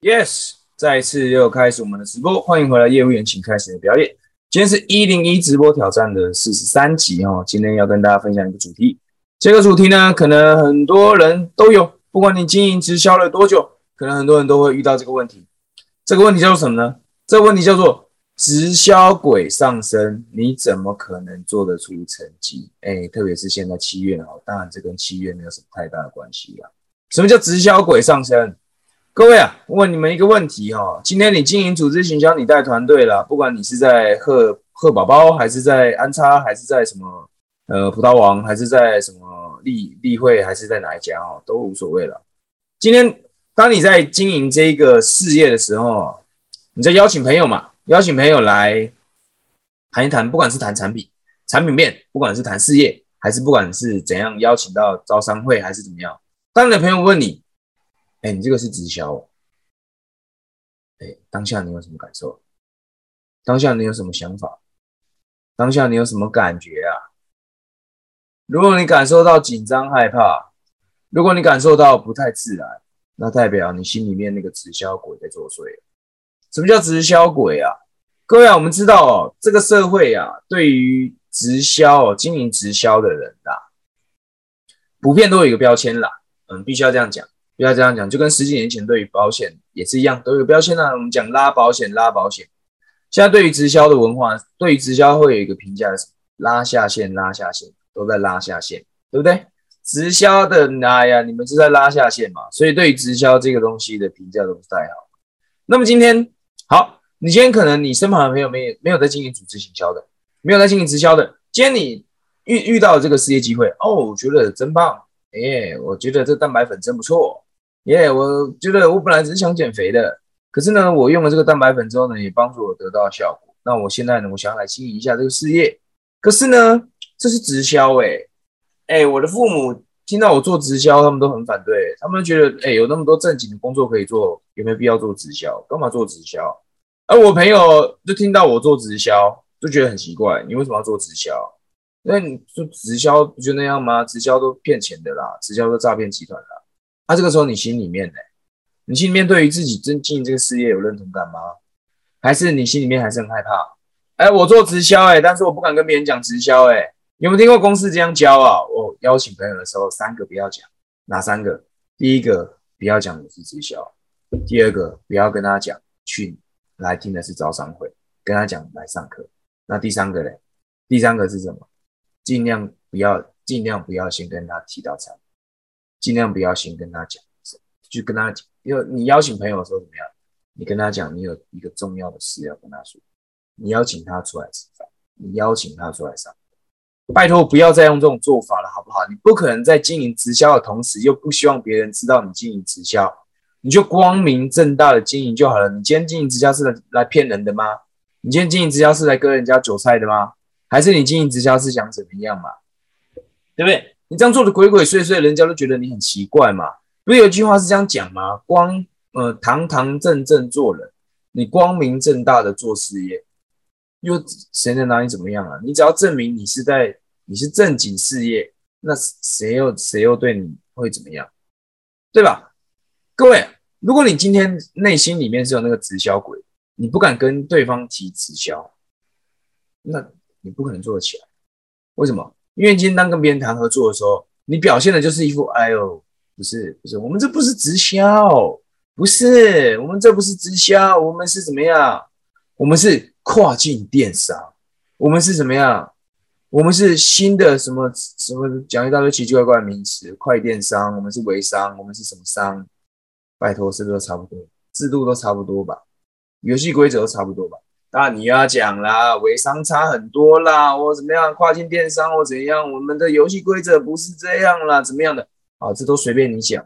Yes，再一次又开始我们的直播，欢迎回来，业务员，请开始你的表演。今天是一零一直播挑战的四十三集哦，今天要跟大家分享一个主题，这个主题呢，可能很多人都有，不管你经营直销了多久，可能很多人都会遇到这个问题。这个问题叫做什么呢？这个问题叫做直销鬼上身，你怎么可能做得出成绩？哎，特别是现在七月哦，当然这跟七月没有什么太大的关系啦。什么叫直销鬼上身？各位啊，问你们一个问题哈，今天你经营组织行销，你带团队了，不管你是在贺贺宝宝，还是在安插，还是在什么呃葡萄王，还是在什么例例会，还是在哪一家哦，都无所谓了。今天当你在经营这个事业的时候，你在邀请朋友嘛，邀请朋友来谈一谈，不管是谈产品、产品面，不管是谈事业，还是不管是怎样邀请到招商会，还是怎么样，当你的朋友问你。哎，你这个是直销，哎，当下你有什么感受？当下你有什么想法？当下你有什么感觉啊？如果你感受到紧张害怕，如果你感受到不太自然，那代表你心里面那个直销鬼在作祟。什么叫直销鬼啊？各位啊，我们知道哦，这个社会啊，对于直销、经营直销的人啊，普遍都有一个标签啦，嗯，必须要这样讲。不要这样讲，就跟十几年前对于保险也是一样，都有标签啊。我们讲拉保险，拉保险。现在对于直销的文化，对于直销会有一个评价是拉下线，拉下线，都在拉下线，对不对？直销的哎呀，你们是在拉下线嘛？所以对于直销这个东西的评价都不太好。那么今天好，你今天可能你身旁的朋友没有没有在经营组织行销的，没有在经营直销的，今天你遇遇到这个事业机会哦，我觉得真棒，哎，我觉得这蛋白粉真不错。耶，我觉得我本来只是想减肥的，可是呢，我用了这个蛋白粉之后呢，也帮助我得到效果。那我现在呢，我想要来经营一下这个事业，可是呢，这是直销哎，哎，我的父母听到我做直销，他们都很反对，他们觉得哎，有那么多正经的工作可以做，有没有必要做直销？干嘛做直销？而我朋友就听到我做直销，就觉得很奇怪，你为什么要做直销？那你就直销不就那样吗？直销都骗钱的啦，直销都诈骗集团啦。那这个时候，你心里面呢？你心里面对于自己真经营这个事业有认同感吗？还是你心里面还是很害怕？哎，我做直销哎，但是我不敢跟别人讲直销哎。有没有听过公司这样教啊？我邀请朋友的时候，三个不要讲，哪三个？第一个不要讲你是直销，第二个不要跟他讲去来听的是招商会，跟他讲来上课。那第三个嘞？第三个是什么？尽量不要，尽量不要先跟他提到产品。尽量不要先跟他讲，就跟他讲，因为你邀请朋友的时候怎么样？你跟他讲，你有一个重要的事要跟他说，你邀请他出来吃饭，你邀请他出来上课，拜托不要再用这种做法了，好不好？你不可能在经营直销的同时，又不希望别人知道你经营直销，你就光明正大的经营就好了。你今天经营直销是来骗人的吗？你今天经营直销是来割人家韭菜的吗？还是你经营直销是想怎么样嘛？对不对？你这样做的鬼鬼祟祟，人家都觉得你很奇怪嘛？不是有句话是这样讲吗？光呃堂堂正正做人，你光明正大的做事业，又谁能拿你怎么样啊？你只要证明你是在你是正经事业，那谁又谁又对你会怎么样？对吧？各位，如果你今天内心里面是有那个直销鬼，你不敢跟对方提直销，那你不可能做得起来。为什么？因为今天当跟别人谈合作的时候，你表现的就是一副哎呦，不是不是，我们这不是直销，不是我们这不是直销，我们是怎么样？我们是跨境电商，我们是怎么样？我们是新的什么什么讲一大堆奇奇怪怪的名词，快电商，我们是微商，我们是什么商？拜托，是不是都差不多？制度都差不多吧？游戏规则都差不多吧？那你要讲啦，微商差很多啦，我怎么样？跨境电商或怎样？我们的游戏规则不是这样啦，怎么样的？啊，这都随便你讲，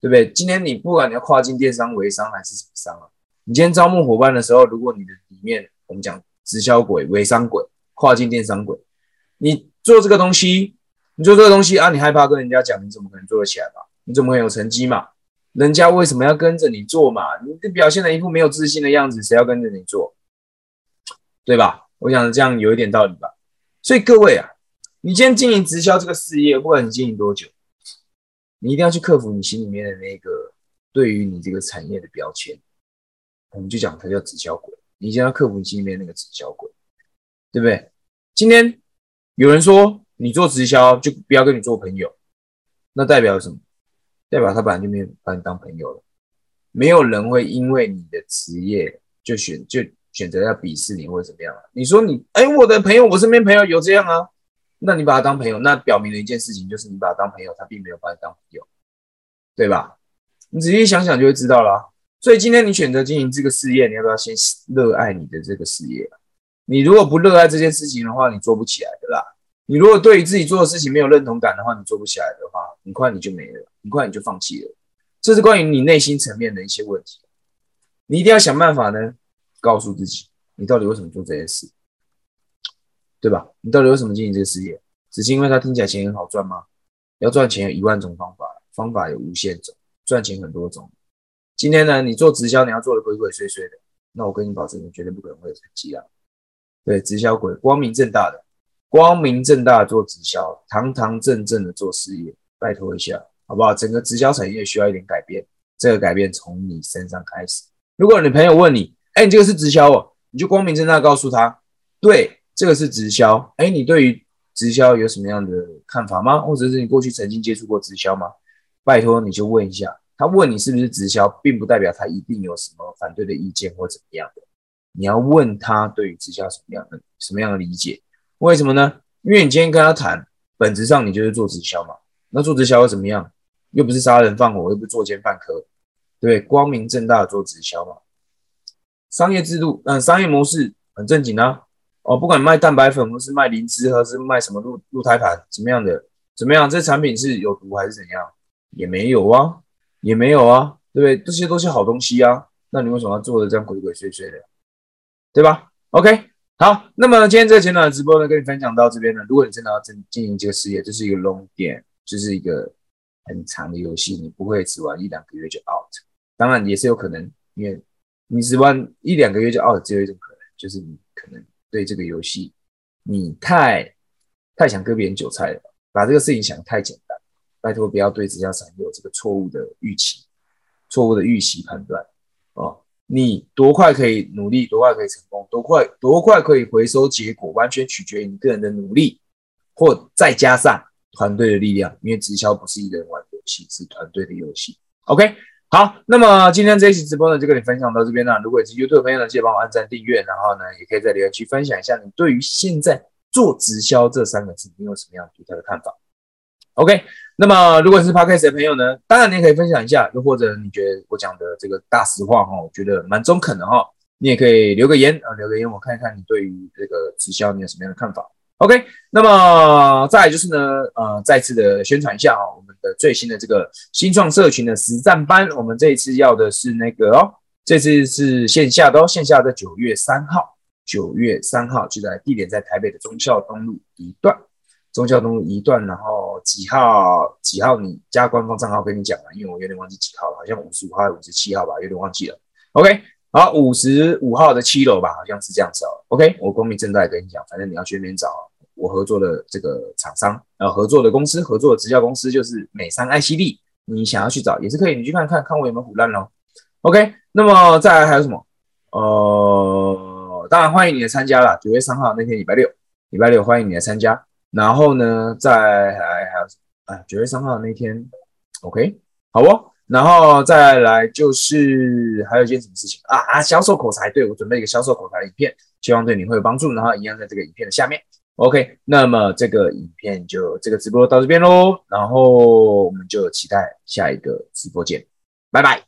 对不对？今天你不管你要跨境电商、微商还是什么商啊，你今天招募伙伴的时候，如果你的里面我们讲直销鬼、微商鬼、跨境电商鬼，你做这个东西，你做这个东西啊，你害怕跟人家讲，你怎么可能做得起来嘛？你怎么会有成绩嘛？人家为什么要跟着你做嘛？你表现的一副没有自信的样子，谁要跟着你做？对吧？我想这样有一点道理吧。所以各位啊，你今天经营直销这个事业，不管你经营多久，你一定要去克服你心里面的那个对于你这个产业的标签。我们就讲它叫直销鬼。你先要克服你心里面那个直销鬼，对不对？今天有人说你做直销就不要跟你做朋友，那代表什么？代表他本来就没有把你当朋友了。没有人会因为你的职业就选就选择要鄙视你或者怎么样啊？你说你哎，我的朋友，我身边朋友有这样啊？那你把他当朋友，那表明了一件事情，就是你把他当朋友，他并没有把你当朋友，对吧？你仔细想想就会知道了。所以今天你选择经营这个事业，你要不要先热爱你的这个事业？你如果不热爱这件事情的话，你做不起来的啦。你如果对于自己做的事情没有认同感的话，你做不起来的话，很快你就没了，很快你就放弃了。这是关于你内心层面的一些问题。你一定要想办法呢，告诉自己，你到底为什么做这件事，对吧？你到底为什么经营这个事业？只是因为它听起来钱很好赚吗？要赚钱有一万种方法，方法有无限种，赚钱很多种。今天呢，你做直销，你要做的鬼鬼祟祟的，那我跟你保证，你绝对不可能会有成绩啊！对，直销鬼，光明正大的，光明正大的做直销，堂堂正正的做事业，拜托一下，好不好？整个直销产业需要一点改变，这个改变从你身上开始。如果你朋友问你，哎，你这个是直销哦，你就光明正大告诉他，对，这个是直销。哎，你对于直销有什么样的看法吗？或者是你过去曾经接触过直销吗？拜托，你就问一下。他问你是不是直销，并不代表他一定有什么反对的意见或怎么样的。你要问他对于直销什么样的什么样的理解？为什么呢？因为你今天跟他谈，本质上你就是做直销嘛。那做直销又怎么样？又不是杀人放火，又不是作奸犯科，对，光明正大的做直销嘛。商业制度，嗯，商业模式很正经啊。哦，不管卖蛋白粉，或是卖灵芝，或是卖什么露露胎盘，怎么样的？怎么样？这产品是有毒还是怎样？也没有啊。也没有啊，对不对？这些都是好东西啊，那你为什么要做的这样鬼鬼祟祟的，对吧？OK，好，那么今天这个简短的直播呢，跟你分享到这边呢。如果你真的要真经营这个事业，这是一个 long game，就是一个很长的游戏，你不会只玩一两个月就 out。当然也是有可能，因为你只玩一两个月就 out，只有一种可能，就是你可能对这个游戏你太太想割别人韭菜了，把这个事情想得太简单。拜托，不要对直销产业有这个错误的预期、错误的预期判断哦。你多快可以努力，多快可以成功，多快多快可以回收结果，完全取决于你个人的努力，或再加上团队的力量。因为直销不是一个人玩游戏，是团队的游戏。OK，好，那么今天这一期直播呢，就跟你分享到这边了。如果是 YouTube 的朋友呢，记得帮我按赞、订阅，然后呢，也可以在留言区分享一下你对于现在做直销这三个字，你有什么样独特的看法？OK。那么，如果是 Podcast 的朋友呢，当然你也可以分享一下，又或者你觉得我讲的这个大实话哈，我觉得蛮中肯的哈，你也可以留个言啊，留个言我看一看你对于这个直销你有什么样的看法。OK，那么再就是呢，呃，再次的宣传一下啊，我们最新的这个新创社群的实战班，我们这一次要的是那个哦，这次是线下的哦，线下的九月三号，九月三号就在地点在台北的忠孝东路一段。中教东路一段，然后几号几号？你加官方账号跟你讲了，因为我有点忘记几号了，好像五十五号还是五十七号吧，有点忘记了。OK，好，五十五号的七楼吧，好像是这样子哦。OK，我光明正大跟你讲，反正你要去那边找我合作的这个厂商，呃，合作的公司，合作的直销公司就是美商 ICD，你想要去找也是可以，你去看看看我有没有腐烂咯。OK，那么再来还有什么？呃，当然欢迎你来参加了，九月三号那天礼拜六，礼拜六欢迎你来参加。然后呢，再来还有什么啊，九月三号那天，OK，好哦。然后再来就是还有一件什么事情啊啊，销售口才，对我准备一个销售口才的影片，希望对你会有帮助。然后一样在这个影片的下面，OK。那么这个影片就这个直播到这边喽，然后我们就期待下一个直播见，拜拜。